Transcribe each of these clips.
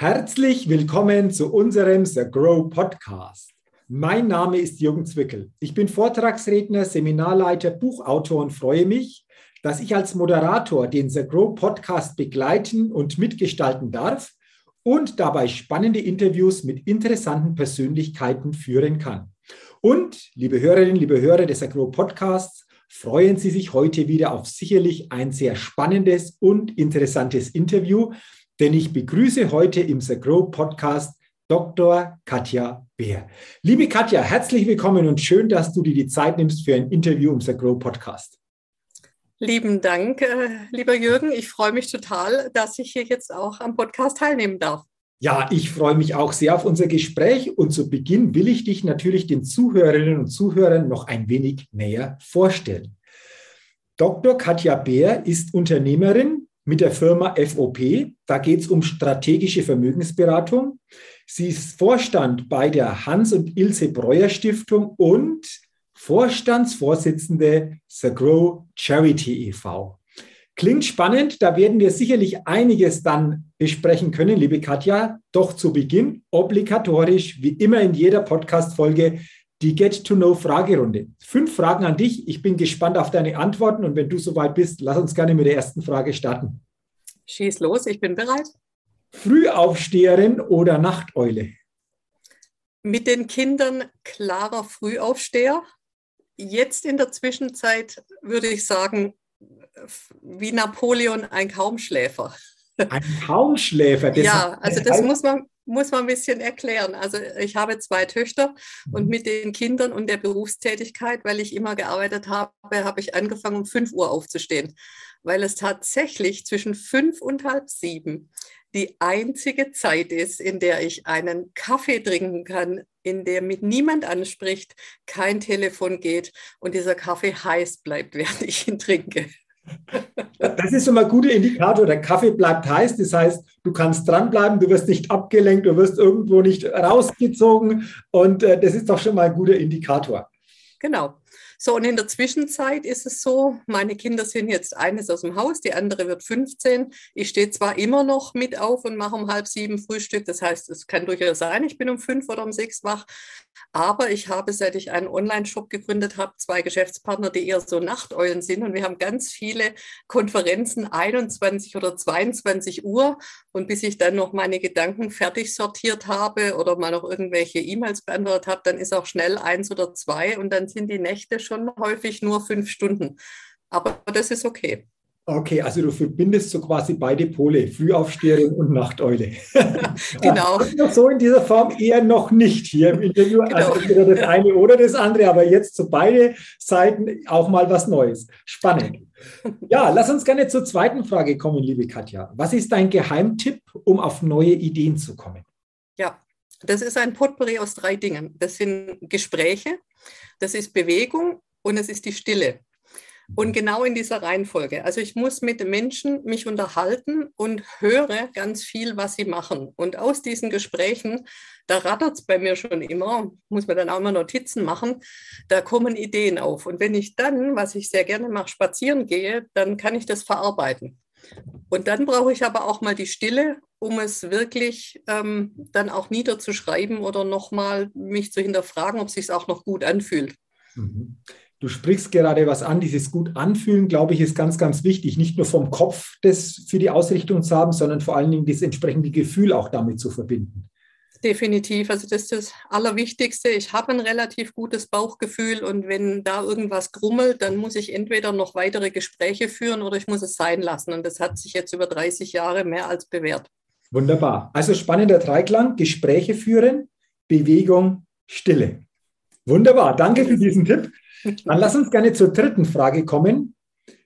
Herzlich willkommen zu unserem The Grow Podcast. Mein Name ist Jürgen Zwickel. Ich bin Vortragsredner, Seminarleiter, Buchautor und freue mich, dass ich als Moderator den The Grow Podcast begleiten und mitgestalten darf und dabei spannende Interviews mit interessanten Persönlichkeiten führen kann. Und, liebe Hörerinnen, liebe Hörer des The Grow Podcasts, freuen Sie sich heute wieder auf sicherlich ein sehr spannendes und interessantes Interview denn ich begrüße heute im The Grow Podcast Dr. Katja Beer. Liebe Katja, herzlich willkommen und schön, dass du dir die Zeit nimmst für ein Interview im The Grow Podcast. Lieben Dank, äh, lieber Jürgen. Ich freue mich total, dass ich hier jetzt auch am Podcast teilnehmen darf. Ja, ich freue mich auch sehr auf unser Gespräch und zu Beginn will ich dich natürlich den Zuhörerinnen und Zuhörern noch ein wenig näher vorstellen. Dr. Katja Beer ist Unternehmerin, mit der Firma FOP. Da geht es um strategische Vermögensberatung. Sie ist Vorstand bei der Hans- und Ilse Breuer Stiftung und Vorstandsvorsitzende The Grow Charity e.V. Klingt spannend, da werden wir sicherlich einiges dann besprechen können, liebe Katja. Doch zu Beginn obligatorisch, wie immer in jeder Podcast-Folge, die Get-to-Know-Fragerunde. Fünf Fragen an dich. Ich bin gespannt auf deine Antworten und wenn du soweit bist, lass uns gerne mit der ersten Frage starten. Schieß los, ich bin bereit. Frühaufsteherin oder Nachteule? Mit den Kindern klarer Frühaufsteher. Jetzt in der Zwischenzeit würde ich sagen, wie Napoleon ein Kaumschläfer. Ein Kaumschläfer? ja, also das muss man, muss man ein bisschen erklären. Also ich habe zwei Töchter und mhm. mit den Kindern und der Berufstätigkeit, weil ich immer gearbeitet habe, habe ich angefangen, um 5 Uhr aufzustehen, weil es tatsächlich zwischen fünf und halb sieben die einzige Zeit ist, in der ich einen Kaffee trinken kann, in der mit niemand anspricht, kein Telefon geht und dieser Kaffee heiß bleibt, während ich ihn trinke. Das ist schon mal ein guter Indikator. Der Kaffee bleibt heiß. Das heißt, du kannst dranbleiben, du wirst nicht abgelenkt, du wirst irgendwo nicht rausgezogen. Und äh, das ist doch schon mal ein guter Indikator. Genau. So, und in der Zwischenzeit ist es so, meine Kinder sind jetzt eines aus dem Haus, die andere wird 15. Ich stehe zwar immer noch mit auf und mache um halb sieben Frühstück, das heißt, es kann durchaus sein, ich bin um fünf oder um sechs wach, aber ich habe, seit ich einen Online-Shop gegründet habe, zwei Geschäftspartner, die eher so Nachteulen sind. Und wir haben ganz viele Konferenzen 21 oder 22 Uhr. Und bis ich dann noch meine Gedanken fertig sortiert habe oder mal noch irgendwelche E-Mails beantwortet habe, dann ist auch schnell eins oder zwei und dann sind die Nächte schon häufig nur fünf Stunden. Aber das ist okay. Okay, also du verbindest so quasi beide Pole, Frühaufsteherin und Nachteule. genau. so in dieser Form eher noch nicht hier im Interview. Genau. Also entweder das eine oder das andere, aber jetzt zu beide Seiten auch mal was Neues. Spannend. Ja, lass uns gerne zur zweiten Frage kommen, liebe Katja. Was ist dein Geheimtipp, um auf neue Ideen zu kommen? Ja, das ist ein Potpourri aus drei Dingen. Das sind Gespräche, das ist Bewegung und es ist die Stille. Und genau in dieser Reihenfolge. Also ich muss mit Menschen mich unterhalten und höre ganz viel, was sie machen. Und aus diesen Gesprächen, da rattert es bei mir schon immer, muss man dann auch mal Notizen machen, da kommen Ideen auf. Und wenn ich dann, was ich sehr gerne mache, spazieren gehe, dann kann ich das verarbeiten. Und dann brauche ich aber auch mal die Stille, um es wirklich ähm, dann auch niederzuschreiben oder nochmal mich zu hinterfragen, ob es sich auch noch gut anfühlt. Mhm. Du sprichst gerade was an, dieses gut anfühlen, glaube ich, ist ganz, ganz wichtig. Nicht nur vom Kopf das für die Ausrichtung zu haben, sondern vor allen Dingen das entsprechende Gefühl auch damit zu verbinden. Definitiv. Also das ist das Allerwichtigste. Ich habe ein relativ gutes Bauchgefühl und wenn da irgendwas grummelt, dann muss ich entweder noch weitere Gespräche führen oder ich muss es sein lassen. Und das hat sich jetzt über 30 Jahre mehr als bewährt. Wunderbar. Also spannender Dreiklang, Gespräche führen, Bewegung, Stille. Wunderbar. Danke für diesen Tipp. Dann lass uns gerne zur dritten Frage kommen.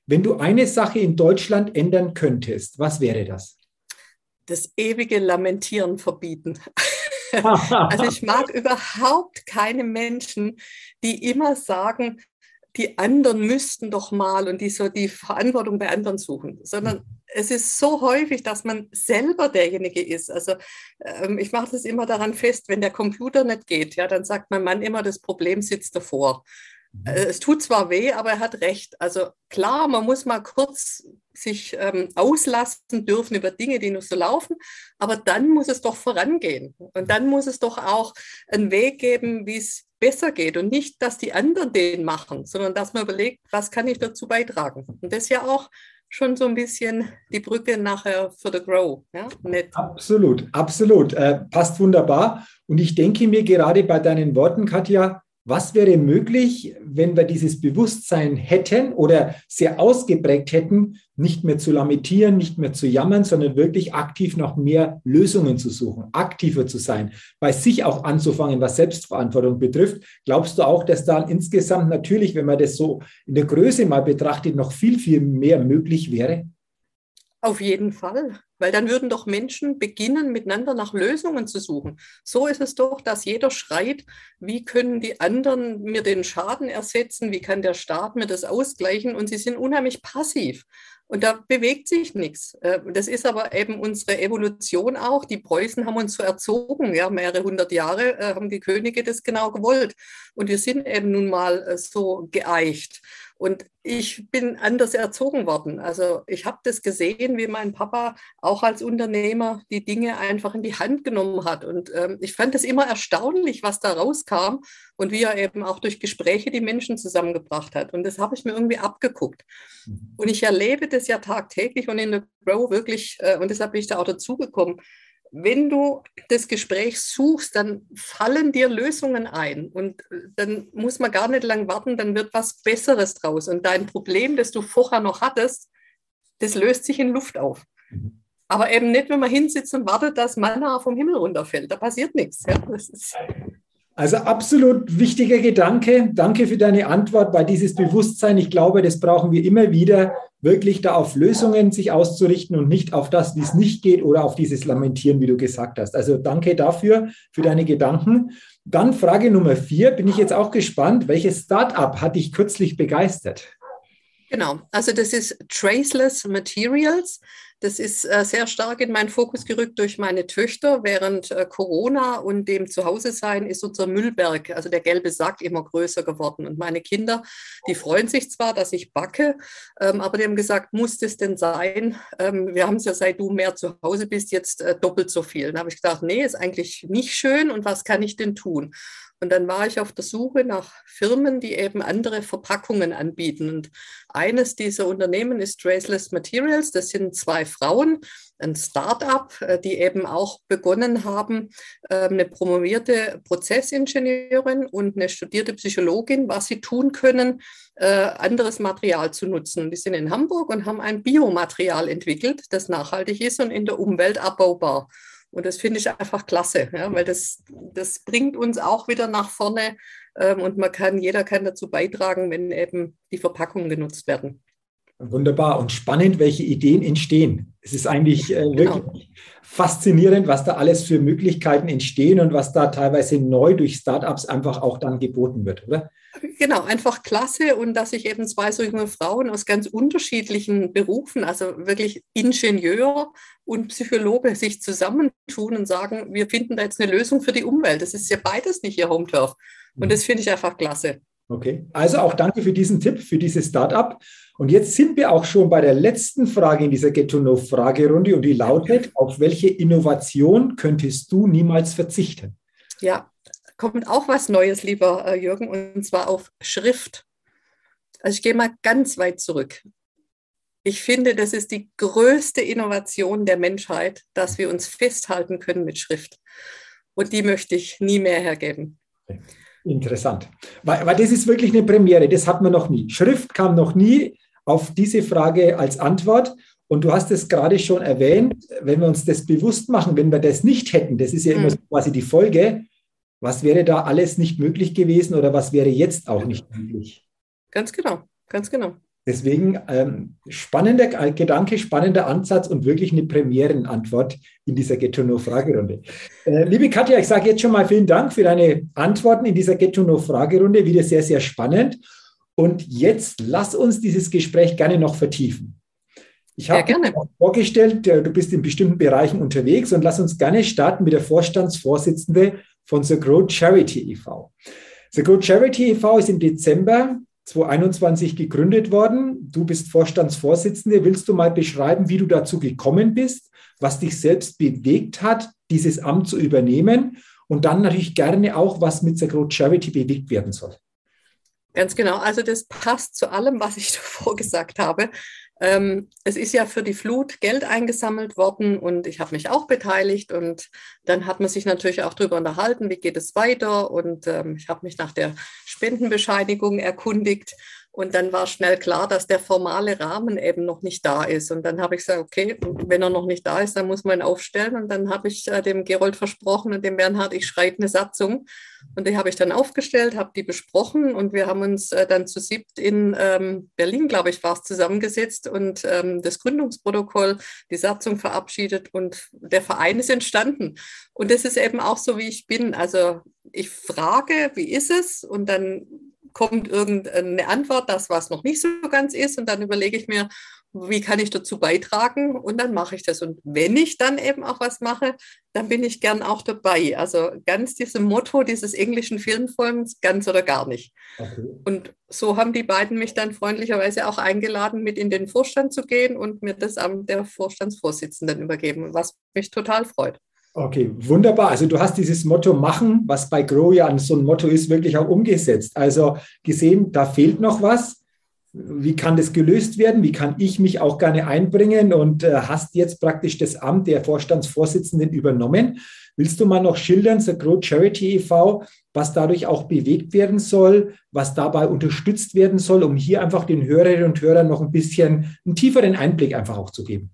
Wenn du eine Sache in Deutschland ändern könntest, was wäre das? Das ewige Lamentieren verbieten. also ich mag überhaupt keine Menschen, die immer sagen, die anderen müssten doch mal und die so die Verantwortung bei anderen suchen, sondern es ist so häufig, dass man selber derjenige ist. Also ähm, ich mache das immer daran fest, wenn der Computer nicht geht, ja, dann sagt mein Mann immer, das Problem sitzt davor. Äh, es tut zwar weh, aber er hat recht. Also klar, man muss mal kurz sich ähm, auslassen dürfen über Dinge, die nur so laufen, aber dann muss es doch vorangehen. Und dann muss es doch auch einen Weg geben, wie es besser geht und nicht, dass die anderen den machen, sondern dass man überlegt, was kann ich dazu beitragen. Und das ist ja auch schon so ein bisschen die Brücke nachher für The Grow. Ja? Absolut, absolut. Äh, passt wunderbar. Und ich denke mir gerade bei deinen Worten, Katja, was wäre möglich, wenn wir dieses Bewusstsein hätten oder sehr ausgeprägt hätten, nicht mehr zu lamentieren, nicht mehr zu jammern, sondern wirklich aktiv nach mehr Lösungen zu suchen, aktiver zu sein, bei sich auch anzufangen, was Selbstverantwortung betrifft? Glaubst du auch, dass da insgesamt natürlich, wenn man das so in der Größe mal betrachtet, noch viel, viel mehr möglich wäre? Auf jeden Fall, weil dann würden doch Menschen beginnen, miteinander nach Lösungen zu suchen. So ist es doch, dass jeder schreit, wie können die anderen mir den Schaden ersetzen, wie kann der Staat mir das ausgleichen und sie sind unheimlich passiv. Und da bewegt sich nichts. Äh, das ist aber eben unsere Evolution auch. Die Preußen haben uns so erzogen, ja, mehrere hundert Jahre äh, haben die Könige das genau gewollt. Und wir sind eben nun mal äh, so geeicht. Und ich bin anders erzogen worden. Also ich habe das gesehen, wie mein Papa auch als Unternehmer die Dinge einfach in die Hand genommen hat. Und ähm, ich fand es immer erstaunlich, was da rauskam und wie er eben auch durch Gespräche die Menschen zusammengebracht hat. Und das habe ich mir irgendwie abgeguckt. Mhm. Und ich erlebe das ja tagtäglich und in der Grow wirklich, äh, und deshalb bin ich da auch dazugekommen, wenn du das Gespräch suchst, dann fallen dir Lösungen ein und äh, dann muss man gar nicht lang warten, dann wird was Besseres draus. Und dein Problem, das du vorher noch hattest, das löst sich in Luft auf. Mhm. Aber eben nicht, wenn man hinsitzt und wartet, dass Manna vom Himmel runterfällt. Da passiert nichts. Ja? Also absolut wichtiger Gedanke. Danke für deine Antwort bei dieses Bewusstsein. Ich glaube, das brauchen wir immer wieder, wirklich da auf Lösungen sich auszurichten und nicht auf das, wie es nicht geht oder auf dieses Lamentieren, wie du gesagt hast. Also danke dafür, für deine Gedanken. Dann Frage Nummer vier, bin ich jetzt auch gespannt, welches Startup hat dich kürzlich begeistert? Genau, also das ist Traceless Materials. Das ist äh, sehr stark in meinen Fokus gerückt durch meine Töchter. Während äh, Corona und dem Zuhause-Sein ist unser Müllberg, also der gelbe Sack, immer größer geworden. Und meine Kinder, die freuen sich zwar, dass ich backe, ähm, aber die haben gesagt, muss das denn sein? Ähm, wir haben es ja, seit du mehr zu Hause bist, jetzt äh, doppelt so viel. Dann habe ich gedacht, nee, ist eigentlich nicht schön und was kann ich denn tun? Und dann war ich auf der Suche nach Firmen, die eben andere Verpackungen anbieten. Und eines dieser Unternehmen ist Traceless Materials. Das sind zwei Frauen, ein Start-up, äh, die eben auch begonnen haben, ähm, eine promovierte Prozessingenieurin und eine studierte Psychologin, was sie tun können, äh, anderes Material zu nutzen. Die sind in Hamburg und haben ein Biomaterial entwickelt, das nachhaltig ist und in der Umwelt abbaubar. Und das finde ich einfach klasse, ja, weil das, das bringt uns auch wieder nach vorne ähm, und man kann, jeder kann dazu beitragen, wenn eben die Verpackungen genutzt werden. Wunderbar und spannend, welche Ideen entstehen. Es ist eigentlich äh, genau. wirklich faszinierend, was da alles für Möglichkeiten entstehen und was da teilweise neu durch Startups einfach auch dann geboten wird, oder? Genau, einfach klasse und dass sich eben zwei so junge Frauen aus ganz unterschiedlichen Berufen, also wirklich Ingenieur und Psychologe, sich zusammentun und sagen, wir finden da jetzt eine Lösung für die Umwelt. Das ist ja beides nicht ihr Home-Turf. Und mhm. das finde ich einfach klasse. Okay, also auch danke für diesen Tipp, für dieses Startup. Und jetzt sind wir auch schon bei der letzten Frage in dieser Get-to-Know-Fragerunde und die lautet, auf welche Innovation könntest du niemals verzichten? Ja, kommt auch was Neues, lieber äh, Jürgen, und zwar auf Schrift. Also ich gehe mal ganz weit zurück. Ich finde, das ist die größte Innovation der Menschheit, dass wir uns festhalten können mit Schrift. Und die möchte ich nie mehr hergeben. Interessant. Weil, weil das ist wirklich eine Premiere, das hat man noch nie. Schrift kam noch nie auf diese Frage als Antwort. Und du hast es gerade schon erwähnt, wenn wir uns das bewusst machen, wenn wir das nicht hätten, das ist ja immer mhm. quasi die Folge, was wäre da alles nicht möglich gewesen oder was wäre jetzt auch nicht möglich? Ganz genau, ganz genau. Deswegen ähm, spannender Gedanke, spannender Ansatz und wirklich eine Premierenantwort in dieser Get to Know Fragerunde. Äh, liebe Katja, ich sage jetzt schon mal vielen Dank für deine Antworten in dieser Get to Know Fragerunde. Wieder sehr, sehr spannend. Und jetzt lass uns dieses Gespräch gerne noch vertiefen. Ich habe ja, vorgestellt, du bist in bestimmten Bereichen unterwegs und lass uns gerne starten mit der Vorstandsvorsitzende von The Grow Charity e.V. The Grow Charity e.V. ist im Dezember 2021 gegründet worden. Du bist Vorstandsvorsitzende. Willst du mal beschreiben, wie du dazu gekommen bist, was dich selbst bewegt hat, dieses Amt zu übernehmen und dann natürlich gerne auch, was mit The Grow Charity bewegt werden soll? Ganz genau. Also das passt zu allem, was ich davor gesagt habe. Ähm, es ist ja für die Flut Geld eingesammelt worden und ich habe mich auch beteiligt und dann hat man sich natürlich auch darüber unterhalten, wie geht es weiter und ähm, ich habe mich nach der Spendenbescheinigung erkundigt und dann war schnell klar, dass der formale Rahmen eben noch nicht da ist. Und dann habe ich gesagt, okay, wenn er noch nicht da ist, dann muss man ihn aufstellen. Und dann habe ich äh, dem Gerold versprochen und dem Bernhard, ich schreibe eine Satzung. Und die habe ich dann aufgestellt, habe die besprochen und wir haben uns äh, dann zu siebt in ähm, Berlin, glaube ich, war es zusammengesetzt und ähm, das Gründungsprotokoll, die Satzung verabschiedet und der Verein ist entstanden. Und das ist eben auch so, wie ich bin. Also ich frage, wie ist es? Und dann kommt irgendeine Antwort, das was noch nicht so ganz ist und dann überlege ich mir, wie kann ich dazu beitragen und dann mache ich das. Und wenn ich dann eben auch was mache, dann bin ich gern auch dabei. Also ganz diesem Motto dieses englischen Filmfilms, ganz oder gar nicht. Okay. Und so haben die beiden mich dann freundlicherweise auch eingeladen, mit in den Vorstand zu gehen und mir das Amt der Vorstandsvorsitzenden übergeben, was mich total freut. Okay, wunderbar. Also du hast dieses Motto machen, was bei Grow ja so ein Motto ist, wirklich auch umgesetzt. Also gesehen, da fehlt noch was. Wie kann das gelöst werden? Wie kann ich mich auch gerne einbringen? Und äh, hast jetzt praktisch das Amt der Vorstandsvorsitzenden übernommen. Willst du mal noch schildern, The Grow Charity e.V., was dadurch auch bewegt werden soll, was dabei unterstützt werden soll, um hier einfach den Hörerinnen und Hörern noch ein bisschen einen tieferen Einblick einfach auch zu geben?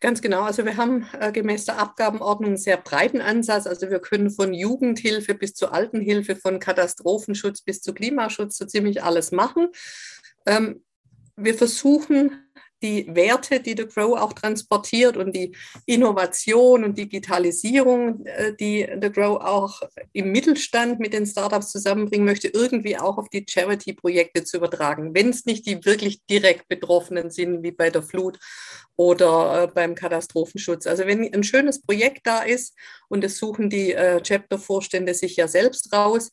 Ganz genau. Also wir haben äh, gemäß der Abgabenordnung einen sehr breiten Ansatz. Also wir können von Jugendhilfe bis zu Altenhilfe, von Katastrophenschutz bis zu Klimaschutz so ziemlich alles machen. Ähm, wir versuchen die Werte, die The Grow auch transportiert und die Innovation und Digitalisierung, äh, die The Grow auch im Mittelstand mit den Startups zusammenbringen möchte, irgendwie auch auf die Charity-Projekte zu übertragen, wenn es nicht die wirklich direkt Betroffenen sind, wie bei der Flut oder äh, beim Katastrophenschutz. Also wenn ein schönes Projekt da ist und das suchen die äh, Chapter-Vorstände sich ja selbst raus,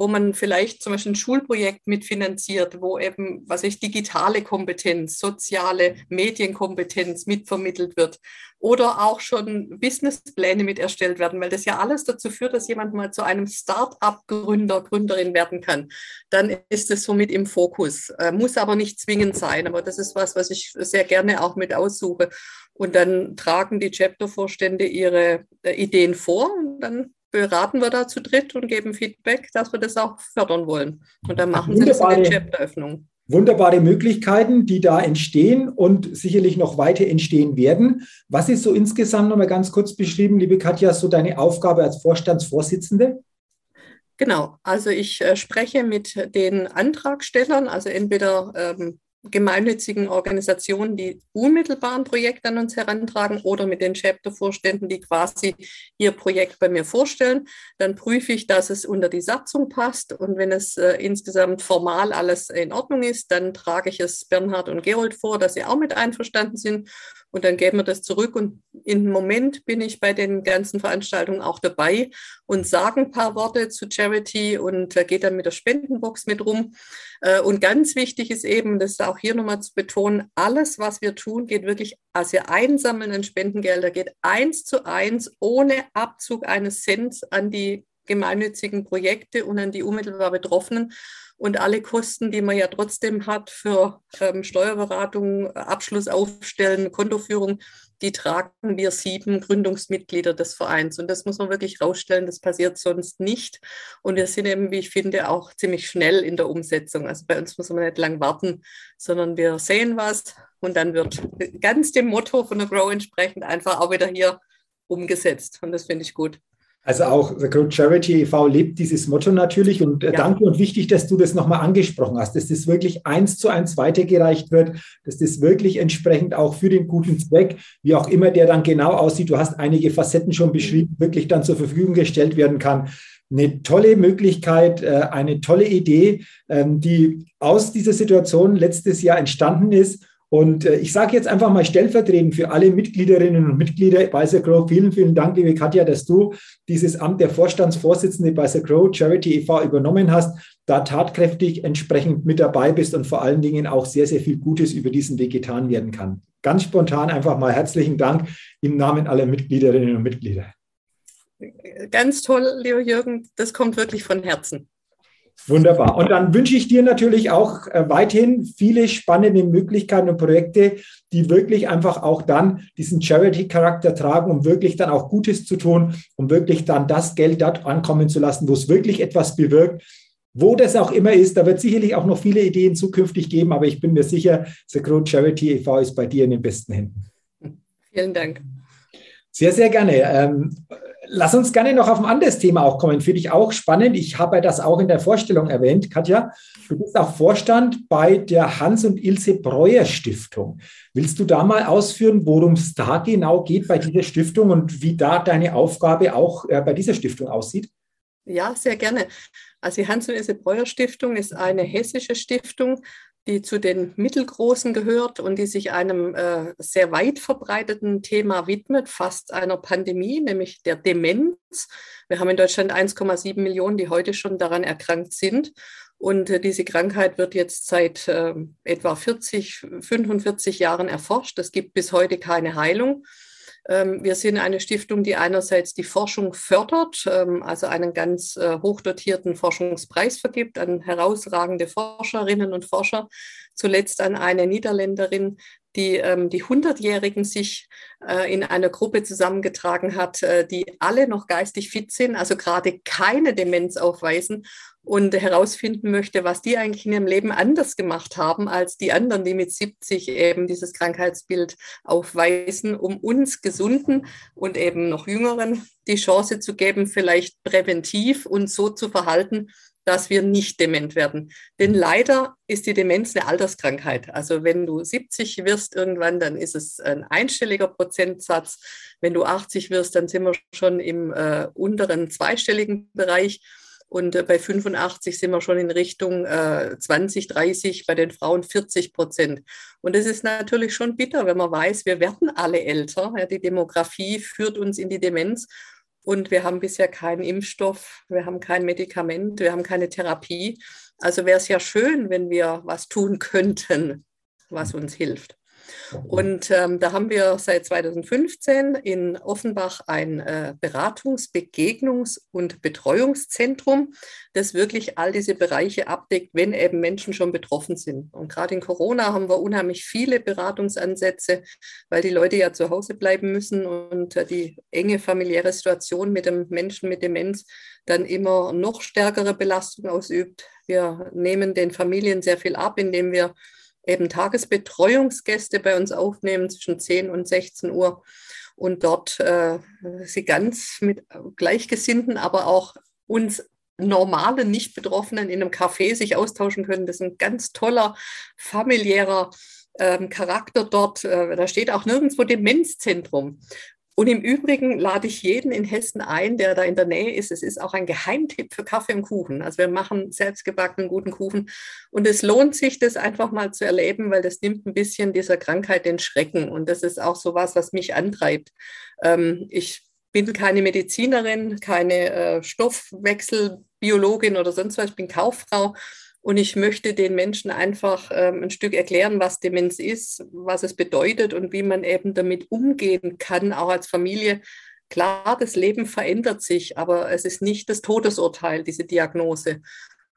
wo man vielleicht zum Beispiel ein Schulprojekt mitfinanziert, wo eben, was ich, digitale Kompetenz, soziale Medienkompetenz mitvermittelt wird oder auch schon Businesspläne mit erstellt werden, weil das ja alles dazu führt, dass jemand mal zu einem Start-up-Gründer, Gründerin werden kann. Dann ist es somit im Fokus. Äh, muss aber nicht zwingend sein, aber das ist was, was ich sehr gerne auch mit aussuche. Und dann tragen die Chapter-Vorstände ihre äh, Ideen vor und dann beraten wir da zu dritt und geben Feedback, dass wir das auch fördern wollen. Und dann machen sie das in der Chapteröffnung. Wunderbare Möglichkeiten, die da entstehen und sicherlich noch weiter entstehen werden. Was ist so insgesamt nochmal ganz kurz beschrieben, liebe Katja, so deine Aufgabe als Vorstandsvorsitzende? Genau, also ich äh, spreche mit den Antragstellern, also entweder ähm, gemeinnützigen Organisationen, die unmittelbar ein Projekt an uns herantragen oder mit den Chapter-Vorständen, die quasi ihr Projekt bei mir vorstellen. Dann prüfe ich, dass es unter die Satzung passt und wenn es äh, insgesamt formal alles in Ordnung ist, dann trage ich es Bernhard und Gerold vor, dass sie auch mit einverstanden sind und dann geben wir das zurück. Und im Moment bin ich bei den ganzen Veranstaltungen auch dabei und sage ein paar Worte zu Charity und äh, gehe dann mit der Spendenbox mit rum. Äh, und ganz wichtig ist eben, das ist auch hier nochmal zu betonen, alles, was wir tun, geht wirklich, als wir einsammeln an Spendengelder, geht eins zu eins ohne Abzug eines Cent an die gemeinnützigen Projekte und an die unmittelbar Betroffenen. Und alle Kosten, die man ja trotzdem hat für ähm, Steuerberatung, Abschluss aufstellen, Kontoführung, die tragen wir sieben Gründungsmitglieder des Vereins. Und das muss man wirklich rausstellen, das passiert sonst nicht. Und wir sind eben, wie ich finde, auch ziemlich schnell in der Umsetzung. Also bei uns muss man nicht lang warten, sondern wir sehen was und dann wird ganz dem Motto von der Grow entsprechend einfach auch wieder hier umgesetzt. Und das finde ich gut. Also auch The Grow Charity e.V. lebt dieses Motto natürlich und äh, ja. danke und wichtig, dass du das nochmal angesprochen hast, dass das wirklich eins zu eins weitergereicht wird, dass das wirklich entsprechend auch für den guten Zweck, wie auch immer der dann genau aussieht, du hast einige Facetten schon beschrieben, wirklich dann zur Verfügung gestellt werden kann. Eine tolle Möglichkeit, äh, eine tolle Idee, ähm, die aus dieser Situation letztes Jahr entstanden ist Und äh, ich sage jetzt einfach mal stellvertretend für alle Mitgliederinnen und Mitglieder bei The Grow, vielen, vielen Dank, liebe Katja, dass du dieses Amt der Vorstandsvorsitzende bei The Grow Charity e.V. übernommen hast, da tatkräftig entsprechend mit dabei bist und vor allen Dingen auch sehr, sehr viel Gutes über diesen Weg getan werden kann. Ganz spontan einfach mal herzlichen Dank im Namen aller Mitgliederinnen und Mitglieder. Ganz toll, lieber Jürgen, das kommt wirklich von Herzen. Wunderbar. Und dann wünsche ich dir natürlich auch äh, weiterhin viele spannende Möglichkeiten und Projekte, die wirklich einfach auch dann diesen Charity-Charakter tragen, um wirklich dann auch Gutes zu tun, um wirklich dann das Geld dort ankommen zu lassen, wo es wirklich etwas bewirkt. Wo das auch immer ist, da wird sicherlich auch noch viele Ideen zukünftig geben, aber ich bin mir sicher, The Grow Charity e.V. ist bei dir in den besten Händen. Vielen Dank. Sehr, sehr gerne. Ähm, lass uns gerne noch auf ein anderes Thema auch kommen. Finde ich auch spannend. Ich habe das auch in der Vorstellung erwähnt, Katja. Du bist auch Vorstand bei der Hans und Ilse Breuer Stiftung. Willst du da mal ausführen, worum es da genau geht bei dieser Stiftung und wie da deine Aufgabe auch äh, bei dieser Stiftung aussieht? Ja, sehr gerne. Also die Hans und Ilse Breuer Stiftung ist eine hessische Stiftung, die zu den mittelgroßen gehört und die sich einem äh, sehr weit verbreiteten Thema widmet, fast einer Pandemie, nämlich der Demenz. Wir haben in Deutschland 1,7 Millionen, die heute schon daran erkrankt sind. Und äh, diese Krankheit wird jetzt seit äh, etwa 40, 45 Jahren erforscht. Es gibt bis heute keine Heilung. Ähm, wir sind eine Stiftung, die einerseits die Forschung fördert, ähm, also einen ganz äh, hochdotierten Forschungspreis vergibt an herausragende Forscherinnen und Forscher, zuletzt an eine Niederländerin, die ähm, die Hundertjährigen sich äh, in einer Gruppe zusammengetragen hat, äh, die alle noch geistig fit sind, also gerade keine Demenz aufweisen und herausfinden möchte, was die eigentlich in ihrem Leben anders gemacht haben als die anderen, die mit 70 eben dieses Krankheitsbild aufweisen, um uns Gesunden und eben noch Jüngeren die Chance zu geben, vielleicht präventiv uns so zu verhalten, dass wir nicht dement werden. Denn leider ist die Demenz eine Alterskrankheit. Also wenn du 70 wirst irgendwann, dann ist es ein einstelliger Prozentsatz. Wenn du 80 wirst, dann sind wir schon im äh, unteren zweistelligen Bereich. Und äh, bei 85 sind wir schon in Richtung äh, 20, 30, bei den Frauen 40 Prozent. Und es ist natürlich schon bitter, wenn man weiß, wir werden alle älter. Ja, die Demografie führt uns in die Demenz. Und wir haben bisher keinen Impfstoff, wir haben kein Medikament, wir haben keine Therapie. Also wäre es ja schön, wenn wir was tun könnten, was uns hilft. Und ähm, da haben wir seit 2015 in Offenbach ein äh, Beratungs-, Begegnungs- und Betreuungszentrum, das wirklich all diese Bereiche abdeckt, wenn eben Menschen schon betroffen sind. Und gerade in Corona haben wir unheimlich viele Beratungsansätze, weil die Leute ja zu Hause bleiben müssen und äh, die enge familiäre Situation mit dem Menschen mit Demenz dann immer noch stärkere Belastung ausübt. Wir nehmen den Familien sehr viel ab, indem wir eben Tagesbetreuungsgäste bei uns aufnehmen zwischen 10 und 16 Uhr und dort äh, sie ganz mit Gleichgesinnten, aber auch uns normalen Nicht-Betroffenen in einem Café sich austauschen können. Das ist ein ganz toller familiärer ähm, Charakter dort. Äh, da steht auch nirgendwo Demenzzentrum. Und im Übrigen lade ich jeden in Hessen ein, der da in der Nähe ist. Es ist auch ein Geheimtipp für Kaffee und Kuchen. Also wir machen selbstgebackenen guten Kuchen. Und es lohnt sich, das einfach mal zu erleben, weil das nimmt ein bisschen dieser Krankheit den Schrecken. Und das ist auch so was, was mich antreibt. Ähm, ich bin keine Medizinerin, keine äh, Stoffwechselbiologin oder sonst was. Ich bin Kauffrau. Und ich möchte den Menschen einfach ähm, ein Stück erklären, was Demenz ist, was es bedeutet und wie man eben damit umgehen kann, auch als Familie. Klar, das Leben verändert sich, aber es ist nicht das Todesurteil, diese Diagnose.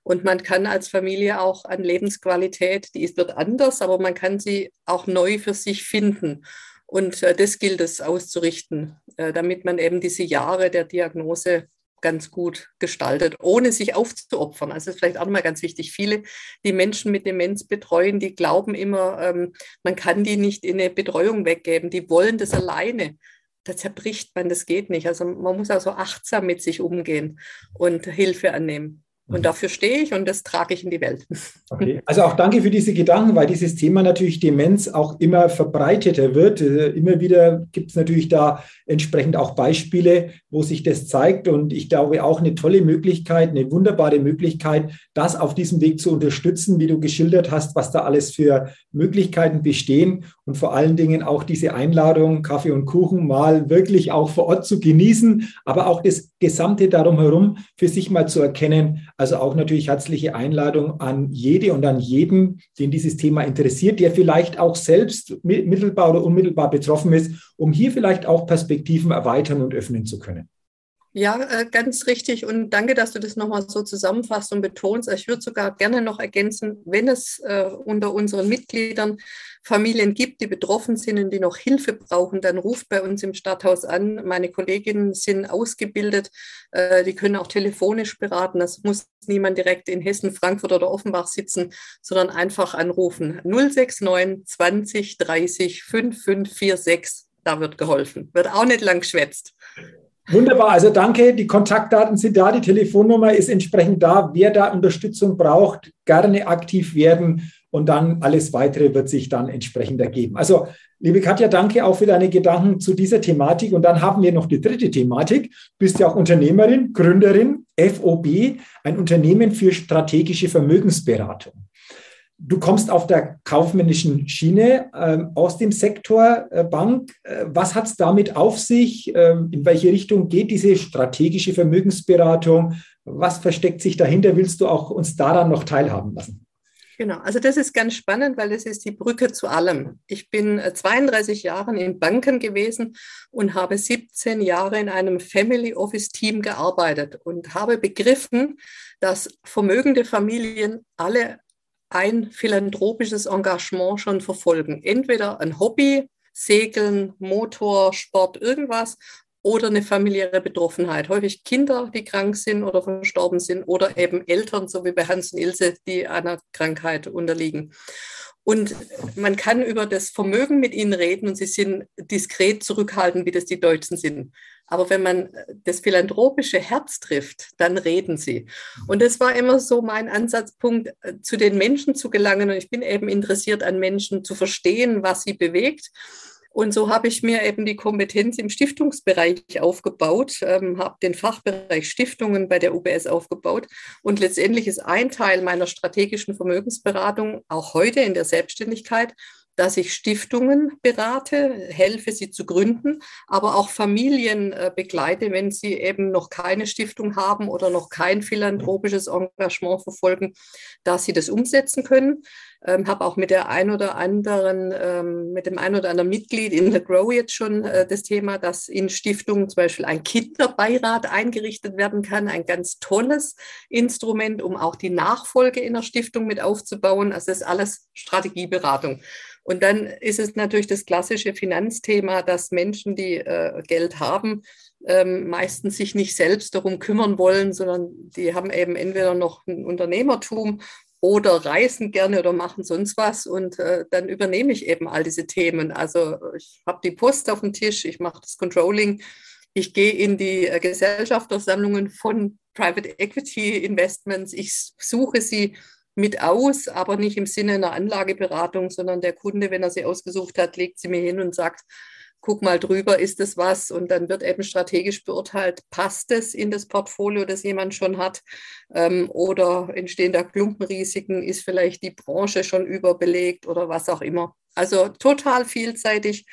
Und man kann als Familie auch an Lebensqualität, die ist, wird anders, aber man kann sie auch neu für sich finden. Und äh, das gilt es auszurichten, äh, damit man eben diese Jahre der Diagnose ganz gut gestaltet, ohne sich aufzuopfern. Also das ist vielleicht auch nochmal ganz wichtig. Viele, die Menschen mit Demenz betreuen, die glauben immer, ähm, man kann die nicht in eine Betreuung weggeben. Die wollen das alleine. Da zerbricht man, das geht nicht. Also man muss also achtsam mit sich umgehen und Hilfe annehmen. Und mhm. dafür stehe ich und das trage ich in die Welt. Okay, also auch danke für diese Gedanken, weil dieses Thema natürlich Demenz auch immer verbreiteter wird. Äh, immer wieder gibt es natürlich da entsprechend auch Beispiele, wo sich das zeigt. Und ich glaube auch eine tolle Möglichkeit, eine wunderbare Möglichkeit, das auf diesem Weg zu unterstützen, wie du geschildert hast, was da alles für Möglichkeiten bestehen und vor allen Dingen auch diese Einladung, Kaffee und Kuchen mal wirklich auch vor Ort zu genießen, aber auch das Gesamte darum herum für sich mal zu erkennen. Also auch natürlich herzliche Einladung an jede und an jeden, den dieses Thema interessiert, der vielleicht auch selbst mittelbar oder unmittelbar betroffen ist, um hier vielleicht auch Perspektiven erweitern und öffnen zu können. Ja, äh, ganz richtig. Und danke, dass du das nochmal so zusammenfasst und betonst. Ich würde sogar gerne noch ergänzen, wenn es äh, unter unseren Mitgliedern Familien gibt, die betroffen sind und die noch Hilfe brauchen, dann ruft bei uns im Stadthaus an. Meine Kolleginnen sind ausgebildet. Äh, die können auch telefonisch beraten. Das muss niemand direkt in Hessen, Frankfurt oder Offenbach sitzen, sondern einfach anrufen. 069 20 30 5546. Da wird geholfen. Wird auch nicht lang geschwätzt. Wunderbar, also danke. Die Kontaktdaten sind da, die Telefonnummer ist entsprechend da. Wer da Unterstützung braucht, gerne aktiv werden und dann alles weitere wird sich dann entsprechend ergeben. Also, liebe Katja, danke auch für deine Gedanken zu dieser Thematik. Und dann haben wir noch die dritte Thematik. Du bist ja auch Unternehmerin, Gründerin, FOB, ein Unternehmen für strategische Vermögensberatung. Du kommst auf der kaufmännischen Schiene ähm, aus dem Sektor äh, Bank. Äh, was hat es damit auf sich? Ähm, in welche Richtung geht diese strategische Vermögensberatung? Was versteckt sich dahinter? Willst du auch uns daran noch teilhaben lassen? Genau, also das ist ganz spannend, weil es ist die Brücke zu allem. Ich bin 32 äh, Jahre in Banken gewesen und habe 17 Jahre in einem Family Office Team gearbeitet und habe begriffen, dass vermögende Familien alle ein philanthropisches Engagement schon verfolgen. Entweder ein Hobby, Segeln, Motor, Sport, irgendwas oder eine familiäre Betroffenheit. Häufig Kinder, die krank sind oder verstorben sind oder eben Eltern, so wie bei Hans und Ilse, die einer Krankheit unterliegen. Und man kann über das Vermögen mit ihnen reden und sie sind diskret zurückhaltend, wie das die Deutschen sind. Aber wenn man das philanthropische Herz trifft, dann reden sie. Und das war immer so mein Ansatzpunkt, äh, zu den Menschen zu gelangen. Und ich bin eben interessiert an Menschen zu verstehen, was sie bewegt. Und so habe ich mir eben die Kompetenz im Stiftungsbereich aufgebaut, ähm, habe den Fachbereich Stiftungen bei der UBS aufgebaut. Und letztendlich ist ein Teil meiner strategischen Vermögensberatung auch heute in der Selbstständigkeit dass ich Stiftungen berate, helfe sie zu gründen, aber auch Familien äh, begleite, wenn sie eben noch keine Stiftung haben oder noch kein philanthropisches Engagement verfolgen, dass sie das umsetzen können. Ähm, habe auch mit der ein oder anderen, ähm, mit dem ein oder anderen Mitglied in The Grow jetzt schon äh, das Thema, dass in Stiftungen zum Beispiel ein Kinderbeirat eingerichtet werden kann, ein ganz tolles Instrument, um auch die Nachfolge in der Stiftung mit aufzubauen. Also das ist alles Strategieberatung. Und dann ist es natürlich das klassische Finanzthema, dass Menschen, die äh, Geld haben, ähm, meistens sich nicht selbst darum kümmern wollen, sondern die haben eben entweder noch ein Unternehmertum oder reisen gerne oder machen sonst was. Und äh, dann übernehme ich eben all diese Themen. Also ich habe die Post auf dem Tisch, ich mache das Controlling, ich gehe in die äh, Gesellschaftersammlungen von Private Equity Investments, ich suche sie mit aus, aber nicht im Sinne einer Anlageberatung, sondern der Kunde, wenn er sie ausgesucht hat, legt sie mir hin und sagt, guck mal drüber, ist es was? Und dann wird eben strategisch beurteilt, passt es in das Portfolio, das jemand schon hat? Ähm, oder entstehen da Klumpenrisiken? Ist vielleicht die Branche schon überbelegt oder was auch immer? Also total vielseitig.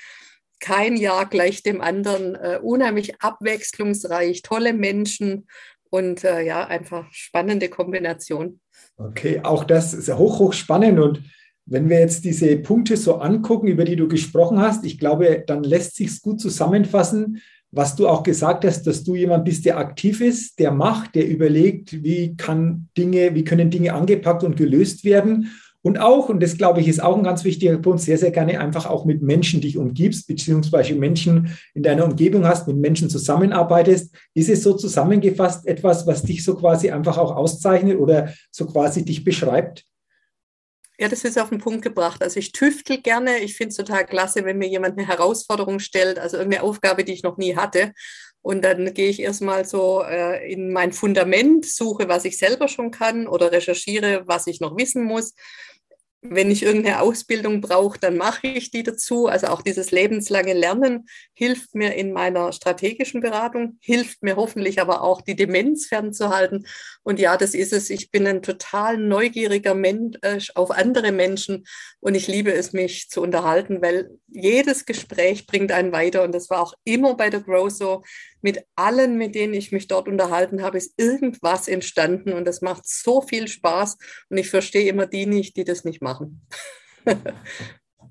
Kein Jahr gleich dem anderen, äh, unheimlich abwechslungsreich, tolle Menschen und äh, ja, einfach spannende Kombination. Okay, auch das ist hoch, hoch spannend. Und wenn wir jetzt diese Punkte so angucken, über die du gesprochen hast, ich glaube, dann lässt sich gut zusammenfassen, was du auch gesagt hast, dass du jemand bist, der aktiv ist, der macht, der überlegt, wie kann Dinge, wie können Dinge angepackt und gelöst werden und auch, und das glaube ich ist auch ein ganz wichtiger Punkt, sehr, sehr gerne einfach auch mit Menschen dich umgibst, beziehungsweise Menschen in deiner Umgebung hast, mit Menschen zusammenarbeitest. Ist es so zusammengefasst etwas, was dich so quasi einfach auch auszeichnet oder so quasi dich beschreibt? Ja, das ist auf den Punkt gebracht. Also ich tüftel gerne. Ich finde es total klasse, wenn mir jemand eine Herausforderung stellt, also irgendeine Aufgabe, die ich noch nie hatte Und dann gehe ich erstmal so äh, in mein Fundament, suche, was ich selber schon kann oder recherchiere, was ich noch wissen muss wenn ich irgendeine Ausbildung brauche, dann mache ich die dazu. Also auch dieses lebenslange Lernen hilft mir in meiner strategischen Beratung, hilft mir hoffentlich aber auch, die Demenz fernzuhalten. Und ja, das ist es. Ich bin ein total neugieriger Mensch äh, auf andere Menschen und ich liebe es, mich zu unterhalten, weil jedes Gespräch bringt einen weiter. Und das war auch immer bei der Grow so mit allen, mit denen ich mich dort unterhalten habe, ist irgendwas entstanden und das macht so viel Spaß und ich verstehe immer die nicht, die das nicht machen.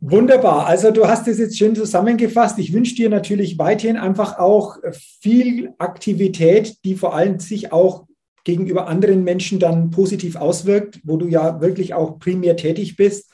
Wunderbar. Also du hast es jetzt schön zusammengefasst. Ich wünsche dir natürlich weiterhin einfach auch viel Aktivität, die vor allem sich auch gegenüber anderen Menschen dann positiv auswirkt, wo du ja wirklich auch primär tätig bist.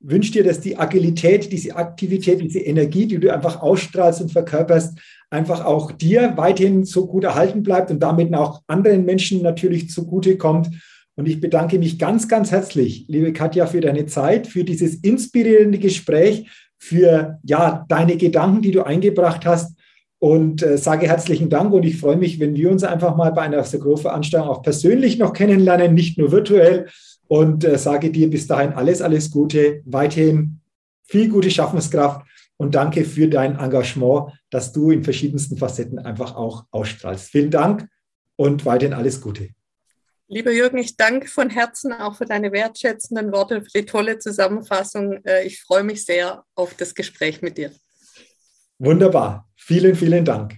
Wünsche dir, dass die Agilität, diese Aktivität, diese Energie, die du einfach ausstrahlst und verkörperst, einfach auch dir weiterhin so gut erhalten bleibt und damit auch anderen Menschen natürlich zugute kommt. Und ich bedanke mich ganz, ganz herzlich, liebe Katja, für deine Zeit, für dieses inspirierende Gespräch, für ja, deine Gedanken, die du eingebracht hast. Und äh, sage herzlichen Dank und ich freue mich, wenn wir uns einfach mal bei einer Grow-Veranstaltung auch persönlich noch kennenlernen, nicht nur virtuell. Und äh, sage dir bis dahin alles, alles Gute, weiterhin viel gute Schaffenskraft und danke für dein Engagement, das du in verschiedensten Facetten einfach auch ausstrahlst. Vielen Dank und weiterhin alles Gute. Lieber Jürgen, ich danke von Herzen auch für deine wertschätzenden Worte, für die tolle Zusammenfassung. Äh, ich freue mich sehr auf das Gespräch mit dir. Wunderbar. Vielen, vielen Dank.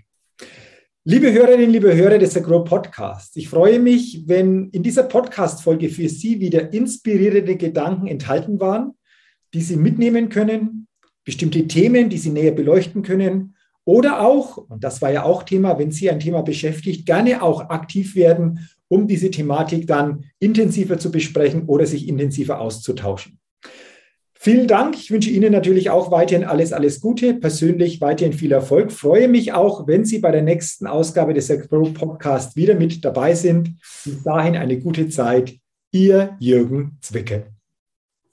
Liebe Hörerinnen, liebe Hörer des Agro Podcasts, ich freue mich, wenn in dieser Podcast-Folge für Sie wieder inspirierende Gedanken enthalten waren, die Sie mitnehmen können, bestimmte Themen, die Sie näher beleuchten können. Oder auch, und das war ja auch Thema, wenn Sie ein Thema beschäftigt, gerne auch aktiv werden, um diese Thematik dann intensiver zu besprechen oder sich intensiver auszutauschen. Vielen Dank. Ich wünsche Ihnen natürlich auch weiterhin alles, alles Gute, persönlich weiterhin viel Erfolg. Freue mich auch, wenn Sie bei der nächsten Ausgabe des Agro Podcast wieder mit dabei sind. Bis dahin eine gute Zeit. Ihr Jürgen Zwicke.